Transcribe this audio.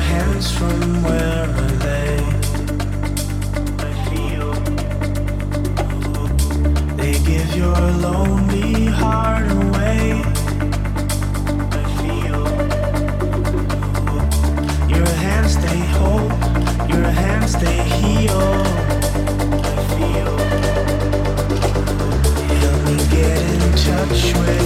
hands from where I lay. I feel they give your lonely heart away. I feel your hands they hold, your hands they heal. I feel help me get in touch with